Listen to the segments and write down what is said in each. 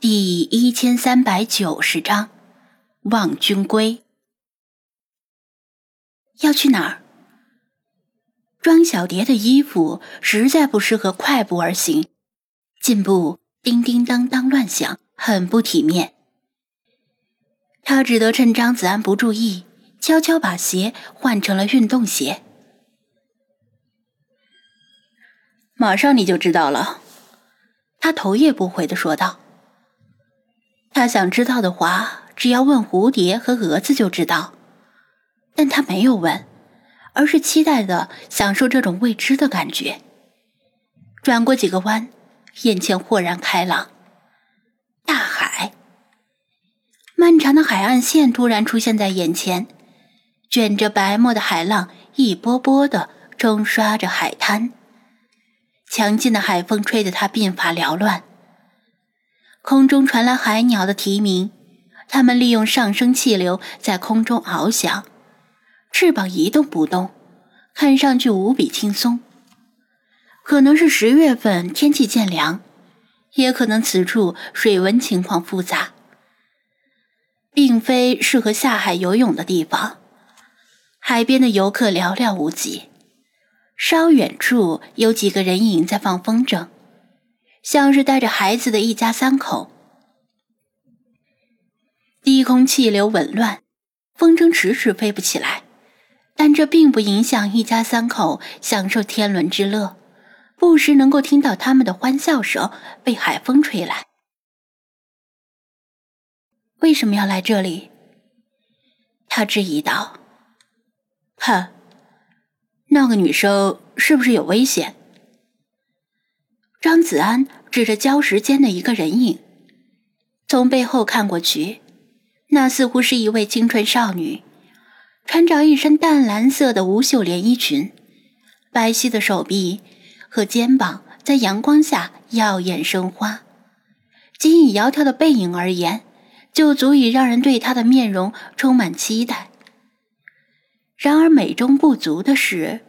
第一千三百九十章，望君归。要去哪儿？庄小蝶的衣服实在不适合快步而行，进步叮叮当当乱响，很不体面。她只得趁张子安不注意，悄悄把鞋换成了运动鞋。马上你就知道了，他头也不回的说道。他想知道的话，只要问蝴蝶和蛾子就知道，但他没有问，而是期待的享受这种未知的感觉。转过几个弯，眼前豁然开朗，大海，漫长的海岸线突然出现在眼前，卷着白沫的海浪一波波的冲刷着海滩，强劲的海风吹得他鬓发缭乱。空中传来海鸟的啼鸣，它们利用上升气流在空中翱翔，翅膀一动不动，看上去无比轻松。可能是十月份天气渐凉，也可能此处水文情况复杂，并非适合下海游泳的地方。海边的游客寥寥无几，稍远处有几个人影在放风筝。像是带着孩子的一家三口，低空气流紊乱，风筝迟迟飞不起来，但这并不影响一家三口享受天伦之乐，不时能够听到他们的欢笑声被海风吹来。为什么要来这里？他质疑道：“哼，那个女生是不是有危险？”张子安指着礁石间的一个人影，从背后看过去，那似乎是一位青春少女，穿着一身淡蓝色的无袖连衣裙，白皙的手臂和肩膀在阳光下耀眼生花，仅以窈窕的背影而言，就足以让人对她的面容充满期待。然而美中不足的是。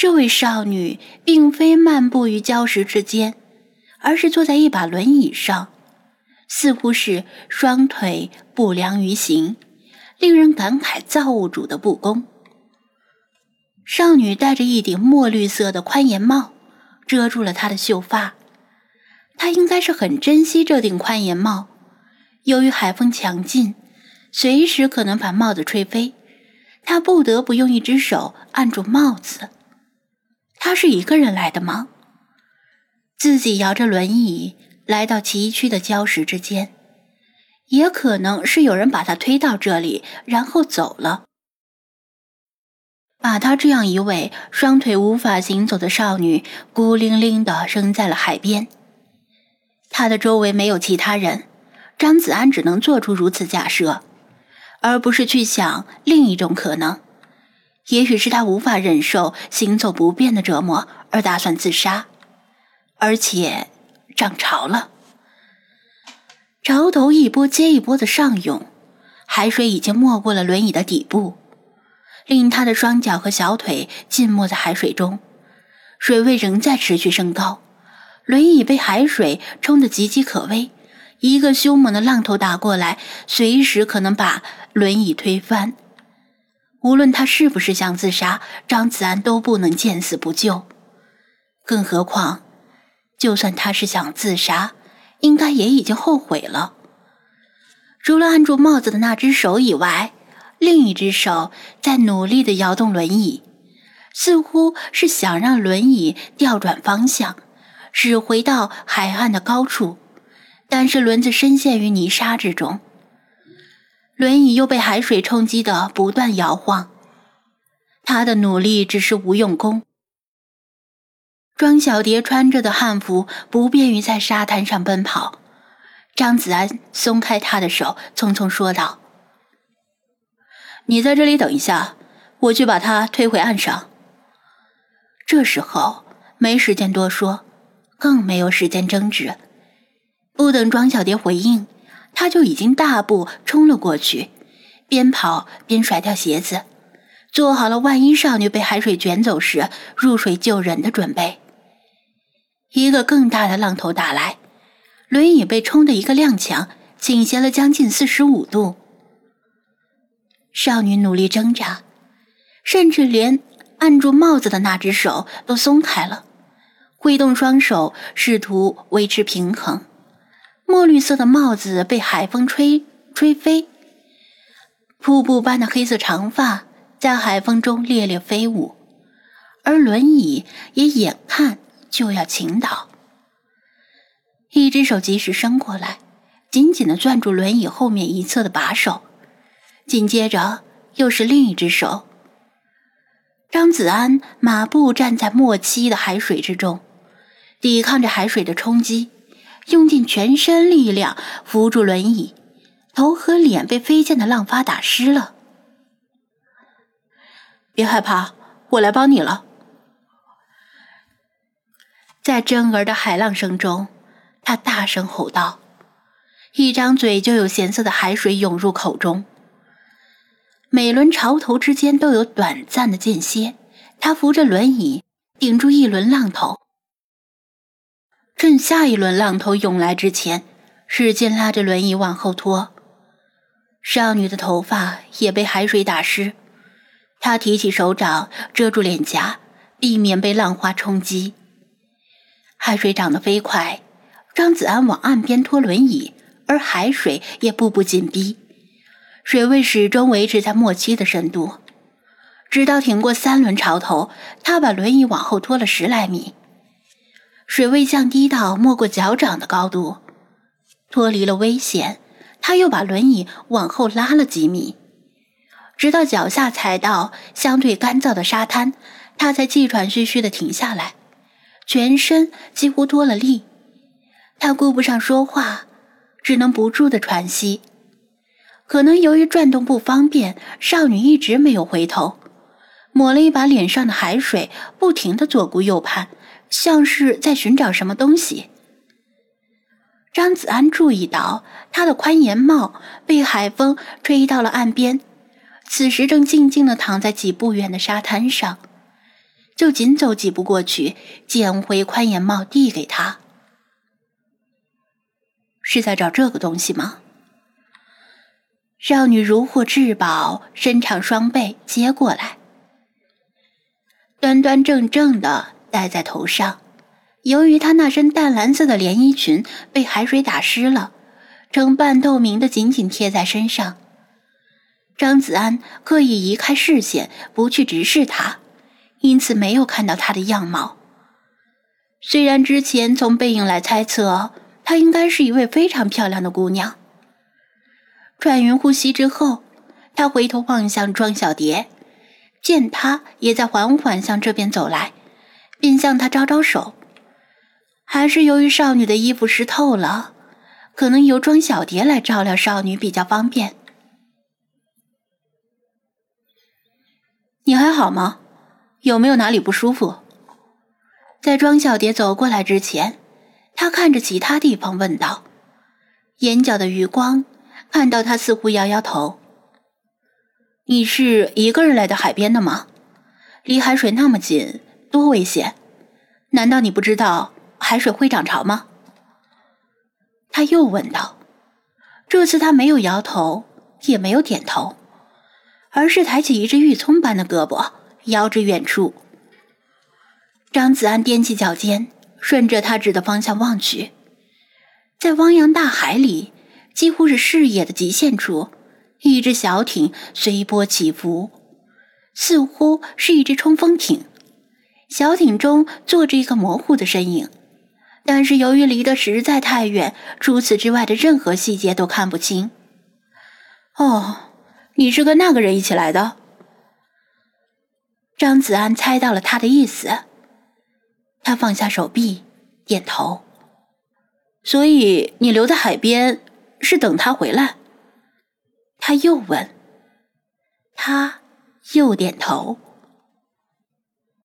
这位少女并非漫步于礁石之间，而是坐在一把轮椅上，似乎是双腿不良于行，令人感慨造物主的不公。少女戴着一顶墨绿色的宽檐帽，遮住了她的秀发。她应该是很珍惜这顶宽檐帽，由于海风强劲，随时可能把帽子吹飞，她不得不用一只手按住帽子。他是一个人来的吗？自己摇着轮椅来到崎岖的礁石之间，也可能是有人把他推到这里，然后走了，把他这样一位双腿无法行走的少女孤零零的扔在了海边。他的周围没有其他人，张子安只能做出如此假设，而不是去想另一种可能。也许是他无法忍受行走不便的折磨，而打算自杀，而且涨潮了。潮头一波接一波的上涌，海水已经没过了轮椅的底部，令他的双脚和小腿浸没在海水中，水位仍在持续升高。轮椅被海水冲得岌岌可危，一个凶猛的浪头打过来，随时可能把轮椅推翻。无论他是不是想自杀，张子安都不能见死不救。更何况，就算他是想自杀，应该也已经后悔了。除了按住帽子的那只手以外，另一只手在努力的摇动轮椅，似乎是想让轮椅调转方向，驶回到海岸的高处。但是轮子深陷于泥沙之中。轮椅又被海水冲击的不断摇晃，他的努力只是无用功。庄小蝶穿着的汉服不便于在沙滩上奔跑，张子安松开他的手，匆匆说道：“你在这里等一下，我去把他推回岸上。”这时候没时间多说，更没有时间争执。不等庄小蝶回应。他就已经大步冲了过去，边跑边甩掉鞋子，做好了万一少女被海水卷走时入水救人的准备。一个更大的浪头打来，轮椅被冲的一个踉跄，倾斜了将近四十五度。少女努力挣扎，甚至连按住帽子的那只手都松开了，挥动双手试图维持平衡。墨绿色的帽子被海风吹吹飞，瀑布般的黑色长发在海风中猎猎飞舞，而轮椅也眼看就要倾倒。一只手及时伸过来，紧紧的攥住轮椅后面一侧的把手。紧接着又是另一只手。张子安马步站在墨漆的海水之中，抵抗着海水的冲击，用尽全身力量扶住轮椅，头和脸被飞溅的浪花打湿了。别害怕，我来帮你了。在震耳的海浪声中，他大声吼道，一张嘴就有咸涩的海水涌入口中。每轮潮头之间都有短暂的间歇，他扶着轮椅顶住一轮浪头，趁下一轮浪头涌来之前，使劲拉着轮椅往后拖。少女的头发也被海水打湿，她提起手掌遮住脸颊，避免被浪花冲击。海水涨得飞快，张子安往岸边拖轮椅，而海水也步步紧逼。水位始终维持在末期的深度，直到挺过三轮潮头，他把轮椅往后拖了十来米，水位降低到没过脚掌的高度，脱离了危险，他又把轮椅往后拉了几米，直到脚下踩到相对干燥的沙滩，他才气喘吁吁的停下来，全身几乎脱了力，他顾不上说话，只能不住的喘息。可能由于转动不方便，少女一直没有回头，抹了一把脸上的海水，不停的左顾右盼，像是在寻找什么东西。张子安注意到他的宽檐帽被海风吹到了岸边，此时正静静的躺在几步远的沙滩上，就紧走几步过去，捡回宽檐帽递给他。是在找这个东西吗？少女如获至宝，伸长双背接过来，端端正正的戴在头上。由于她那身淡蓝色的连衣裙被海水打湿了，呈半透明的紧紧贴在身上。张子安刻意移开视线，不去直视她，因此没有看到她的样貌。虽然之前从背影来猜测，她应该是一位非常漂亮的姑娘。喘匀呼吸之后，他回头望向庄小蝶，见她也在缓缓向这边走来，便向她招招手。还是由于少女的衣服湿透了，可能由庄小蝶来照料少女比较方便。你还好吗？有没有哪里不舒服？在庄小蝶走过来之前，他看着其他地方问道，眼角的余光。看到他似乎摇摇头。你是一个人来到海边的吗？离海水那么近，多危险！难道你不知道海水会涨潮吗？他又问道。这次他没有摇头，也没有点头，而是抬起一只玉葱般的胳膊，摇至远处。张子安踮起脚尖，顺着他指的方向望去，在汪洋大海里。几乎是视野的极限处，一只小艇随波起伏，似乎是一只冲锋艇。小艇中坐着一个模糊的身影，但是由于离得实在太远，除此之外的任何细节都看不清。哦，你是跟那个人一起来的？张子安猜到了他的意思，他放下手臂，点头。所以你留在海边。是等他回来，他又问，他又点头。